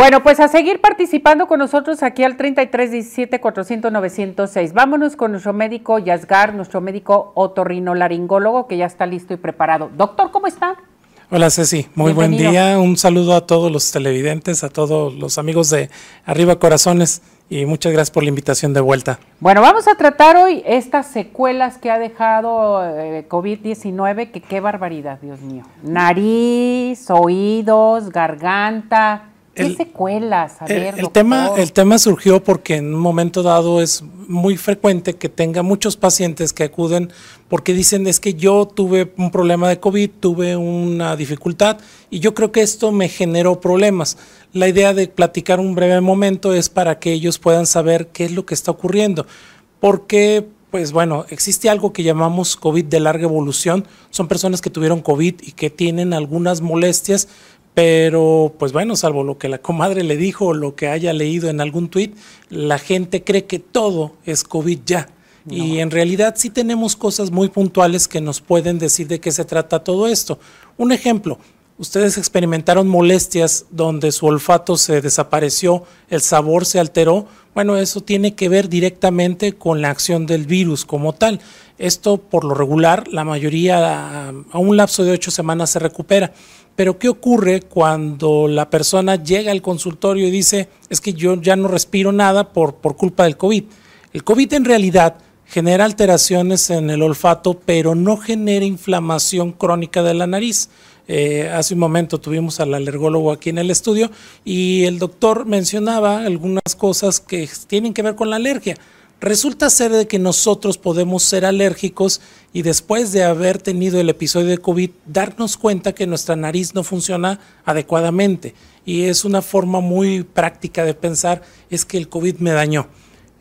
Bueno, pues a seguir participando con nosotros aquí al 33 17 400 906. Vámonos con nuestro médico Yasgar, nuestro médico otorrinolaringólogo que ya está listo y preparado. Doctor, ¿cómo está? Hola Ceci, muy buen día. Un saludo a todos los televidentes, a todos los amigos de Arriba Corazones y muchas gracias por la invitación de vuelta. Bueno, vamos a tratar hoy estas secuelas que ha dejado eh, COVID-19, que qué barbaridad, Dios mío. Nariz, oídos, garganta, ¿Qué secuelas? el, tema, el tema surgió porque en un momento dado es muy frecuente que tenga muchos pacientes que acuden porque dicen es que yo tuve un problema de COVID, tuve una dificultad y yo creo que esto me generó problemas. La idea de platicar un breve momento es para que ellos puedan saber qué es lo que está ocurriendo. Porque pues bueno, existe algo que llamamos COVID de larga evolución. Son personas que tuvieron COVID y que tienen algunas molestias, pero, pues bueno, salvo lo que la comadre le dijo o lo que haya leído en algún tuit, la gente cree que todo es COVID ya. Y en realidad sí tenemos cosas muy puntuales que nos pueden decir de qué se trata todo esto. Un ejemplo, ustedes experimentaron molestias donde su olfato se desapareció, el sabor se alteró. Bueno, eso tiene que ver directamente con la acción del virus como tal. Esto por lo regular, la mayoría a un lapso de ocho semanas se recupera. Pero ¿qué ocurre cuando la persona llega al consultorio y dice, es que yo ya no respiro nada por, por culpa del COVID? El COVID en realidad genera alteraciones en el olfato, pero no genera inflamación crónica de la nariz. Eh, hace un momento tuvimos al alergólogo aquí en el estudio y el doctor mencionaba algunas cosas que tienen que ver con la alergia. Resulta ser de que nosotros podemos ser alérgicos y después de haber tenido el episodio de COVID darnos cuenta que nuestra nariz no funciona adecuadamente. Y es una forma muy práctica de pensar es que el COVID me dañó.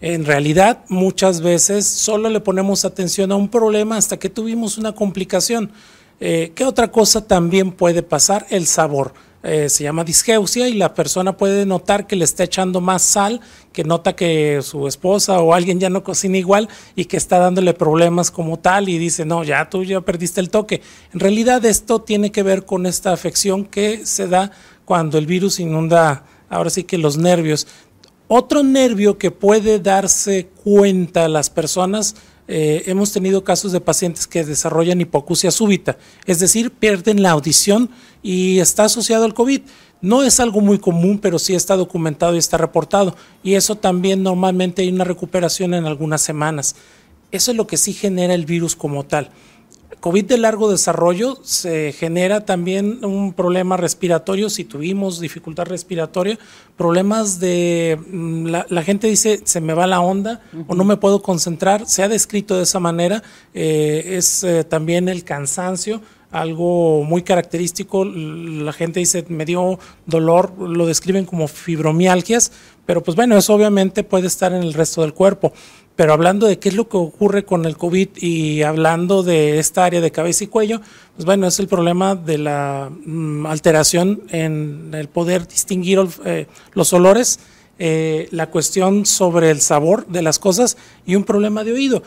En realidad, muchas veces solo le ponemos atención a un problema hasta que tuvimos una complicación. Eh, ¿Qué otra cosa también puede pasar? El sabor. Eh, se llama disgeusia y la persona puede notar que le está echando más sal, que nota que su esposa o alguien ya no cocina igual y que está dándole problemas como tal y dice, no, ya tú ya perdiste el toque. En realidad esto tiene que ver con esta afección que se da cuando el virus inunda, ahora sí que los nervios. Otro nervio que puede darse cuenta las personas eh, hemos tenido casos de pacientes que desarrollan hipoacusia súbita, es decir, pierden la audición y está asociado al COVID. No es algo muy común, pero sí está documentado y está reportado. Y eso también normalmente hay una recuperación en algunas semanas. Eso es lo que sí genera el virus como tal. COVID de largo desarrollo se genera también un problema respiratorio, si tuvimos dificultad respiratoria, problemas de, mm, la, gente dice, se me va la onda o no me puedo concentrar, se ha descrito de esa manera, eh, es eh, también el cansancio, algo muy característico, la gente dice, me dio dolor, lo describen como fibromialgias, pero pues bueno, eso obviamente puede estar en el resto del cuerpo. Pero hablando de qué es lo que ocurre con el COVID y hablando de esta área de cabeza y cuello, pues bueno, es el problema de la mm, alteración en el poder distinguir eh, los olores, eh, la cuestión sobre el sabor de las cosas y un problema de oído,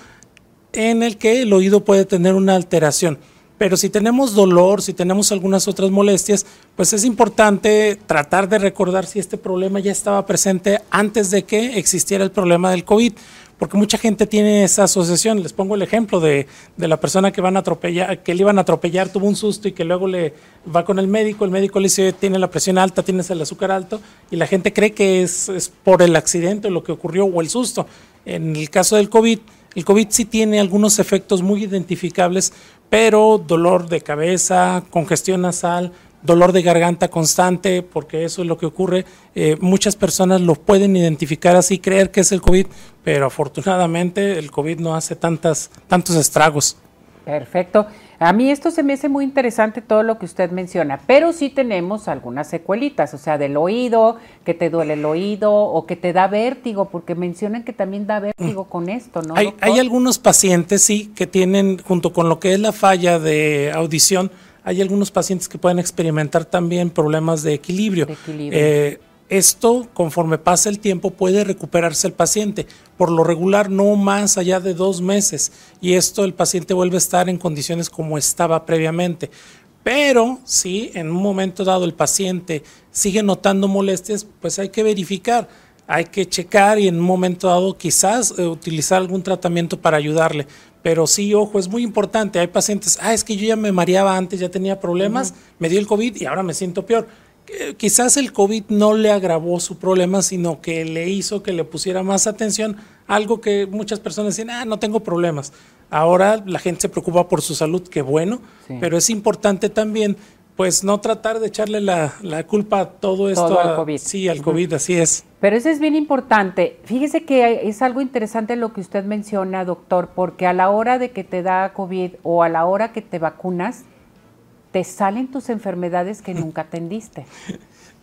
en el que el oído puede tener una alteración. Pero si tenemos dolor, si tenemos algunas otras molestias, pues es importante tratar de recordar si este problema ya estaba presente antes de que existiera el problema del COVID porque mucha gente tiene esa asociación. Les pongo el ejemplo de, la persona que van a atropellar, que le iban a atropellar, tuvo un susto y que luego le va con el médico, el médico le dice tiene la presión alta, tienes el azúcar alto, y la gente cree que es, es por el accidente, lo que ocurrió o el susto. En el caso del COVID, el COVID sí tiene algunos efectos muy identificables, pero dolor de cabeza, congestión nasal, dolor de garganta constante, porque eso es lo que ocurre. Eh, muchas personas lo pueden identificar así, creer que es el COVID, pero afortunadamente el COVID no hace tantas, tantos estragos. Perfecto. A mí esto se me hace muy interesante todo lo que usted menciona, pero sí tenemos algunas secuelitas, o sea, del oído, que te duele el oído o que te da vértigo, porque mencionan que también da vértigo con esto, ¿no? Hay, hay algunos pacientes, sí, que tienen, junto con lo que es la falla de audición, hay algunos pacientes que pueden experimentar también problemas de equilibrio. Eh, esto, conforme pasa el tiempo, puede recuperarse el paciente. Por lo regular, no más allá de dos meses. Y esto el paciente vuelve a estar en condiciones como estaba previamente. Pero si en un momento dado el paciente sigue notando molestias, pues hay que verificar, hay que checar y en un momento dado quizás eh, utilizar algún tratamiento para ayudarle. Pero sí, ojo, es muy importante. Hay pacientes, ah, es que yo ya me mareaba antes, ya tenía problemas, me dio el COVID y ahora me siento peor. Quizás el COVID no le agravó su problema, sino que le hizo que le pusiera más atención, algo que muchas personas dicen, ah, no tengo problemas. Ahora la gente se preocupa por su salud, qué bueno, pero es importante también pues no tratar de echarle la, culpa a todo esto. al COVID. Sí, al COVID, así es. Pero eso es bien importante. Fíjese que es algo interesante lo que usted menciona, doctor, porque a la hora de que te da COVID o a la hora que te vacunas, te salen tus enfermedades que nunca atendiste.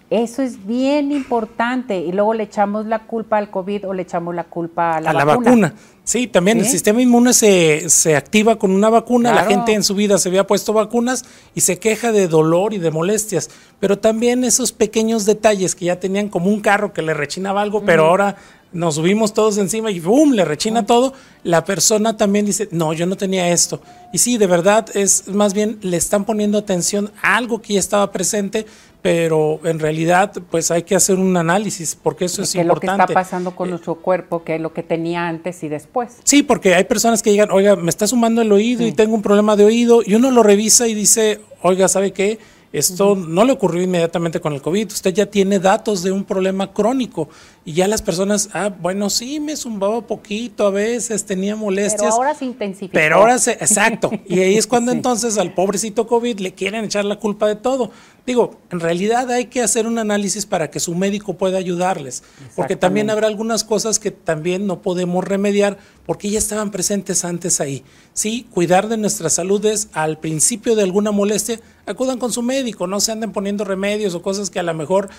Eso es bien importante. Y luego le echamos la culpa al COVID o le echamos la culpa a la, a vacuna. la vacuna. Sí, también el sistema inmune se, se activa con una vacuna. La gente en su vida se había puesto vacunas y se queja de dolor y de molestias. Pero también esos pequeños detalles que ya tenían como un carro que le rechinaba algo, pero ahora nos subimos todos encima y ¡boom! le rechina todo, la persona también dice, no, yo no tenía esto. Y sí, de verdad, es más bien le están poniendo atención a algo que ya estaba presente, pero en realidad pues hay que hacer un análisis porque eso es, importante. ¿Qué es lo que está pasando con eh, nuestro cuerpo? ¿Qué es lo que tenía antes y después? Sí, porque hay personas que llegan, oiga, me está sumando el oído y tengo un problema de oído y uno lo revisa y dice, oiga, ¿sabe qué? Esto no le ocurrió inmediatamente con el COVID. Usted ya tiene datos de un problema crónico y ya las personas, ah, bueno, sí, me zumbaba poquito a veces, tenía molestias. Pero ahora se intensificó. Pero ahora se, exacto. Y ahí es cuando entonces al pobrecito COVID le quieren echar la culpa de todo. Digo, en realidad hay que hacer un análisis para que su médico pueda ayudarles, porque también habrá algunas cosas que también no podemos remediar porque ya estaban presentes antes ahí. Sí, cuidar de nuestra salud es al principio de alguna molestia, acudan con su médico, no se anden poniendo remedios o cosas que a lo mejor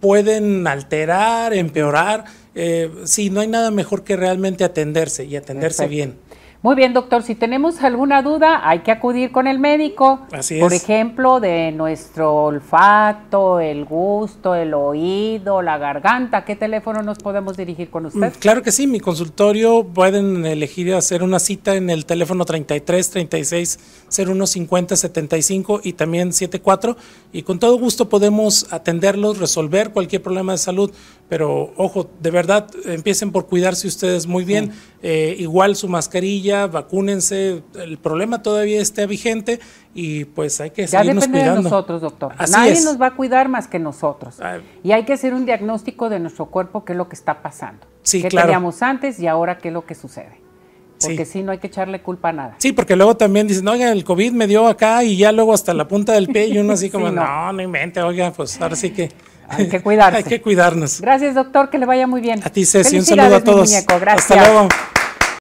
pueden alterar, empeorar. Eh, sí, no hay nada mejor que realmente atenderse y atenderse bien. Muy bien, doctor. Si tenemos alguna duda, hay que acudir con el médico. Así Por ejemplo, de nuestro olfato, el gusto, el oído, la garganta. ¿Qué teléfono nos podemos dirigir con usted? Mm, claro que sí. Mi consultorio pueden elegir hacer una cita en el teléfono 33 36 01 50 75 y también 74. Y con todo gusto podemos atenderlos, resolver cualquier problema de salud. Pero ojo, de verdad, empiecen por cuidarse ustedes muy bien. Eh, igual su mascarilla, vacúnense. El problema todavía está vigente y pues hay que ya depende de nosotros, doctor. Nadie nos va a cuidar más que nosotros. Ah. y hay que hacer un diagnóstico de nuestro cuerpo, qué es lo que está pasando. Sí, ¿Qué teníamos antes y ahora qué es lo que sucede? Porque sí. no hay que echarle culpa a nada. Sí, porque luego también dicen, oiga, el COVID me dio acá y ya luego hasta la punta del pie y uno así como, no. no, no invente, oiga, pues ahora sí que... Hay que cuidarse. Hay que cuidarnos. Gracias, doctor, que le vaya muy bien. A ti, Ceci, un saludo a todos. Muñeco. Gracias. Hasta luego.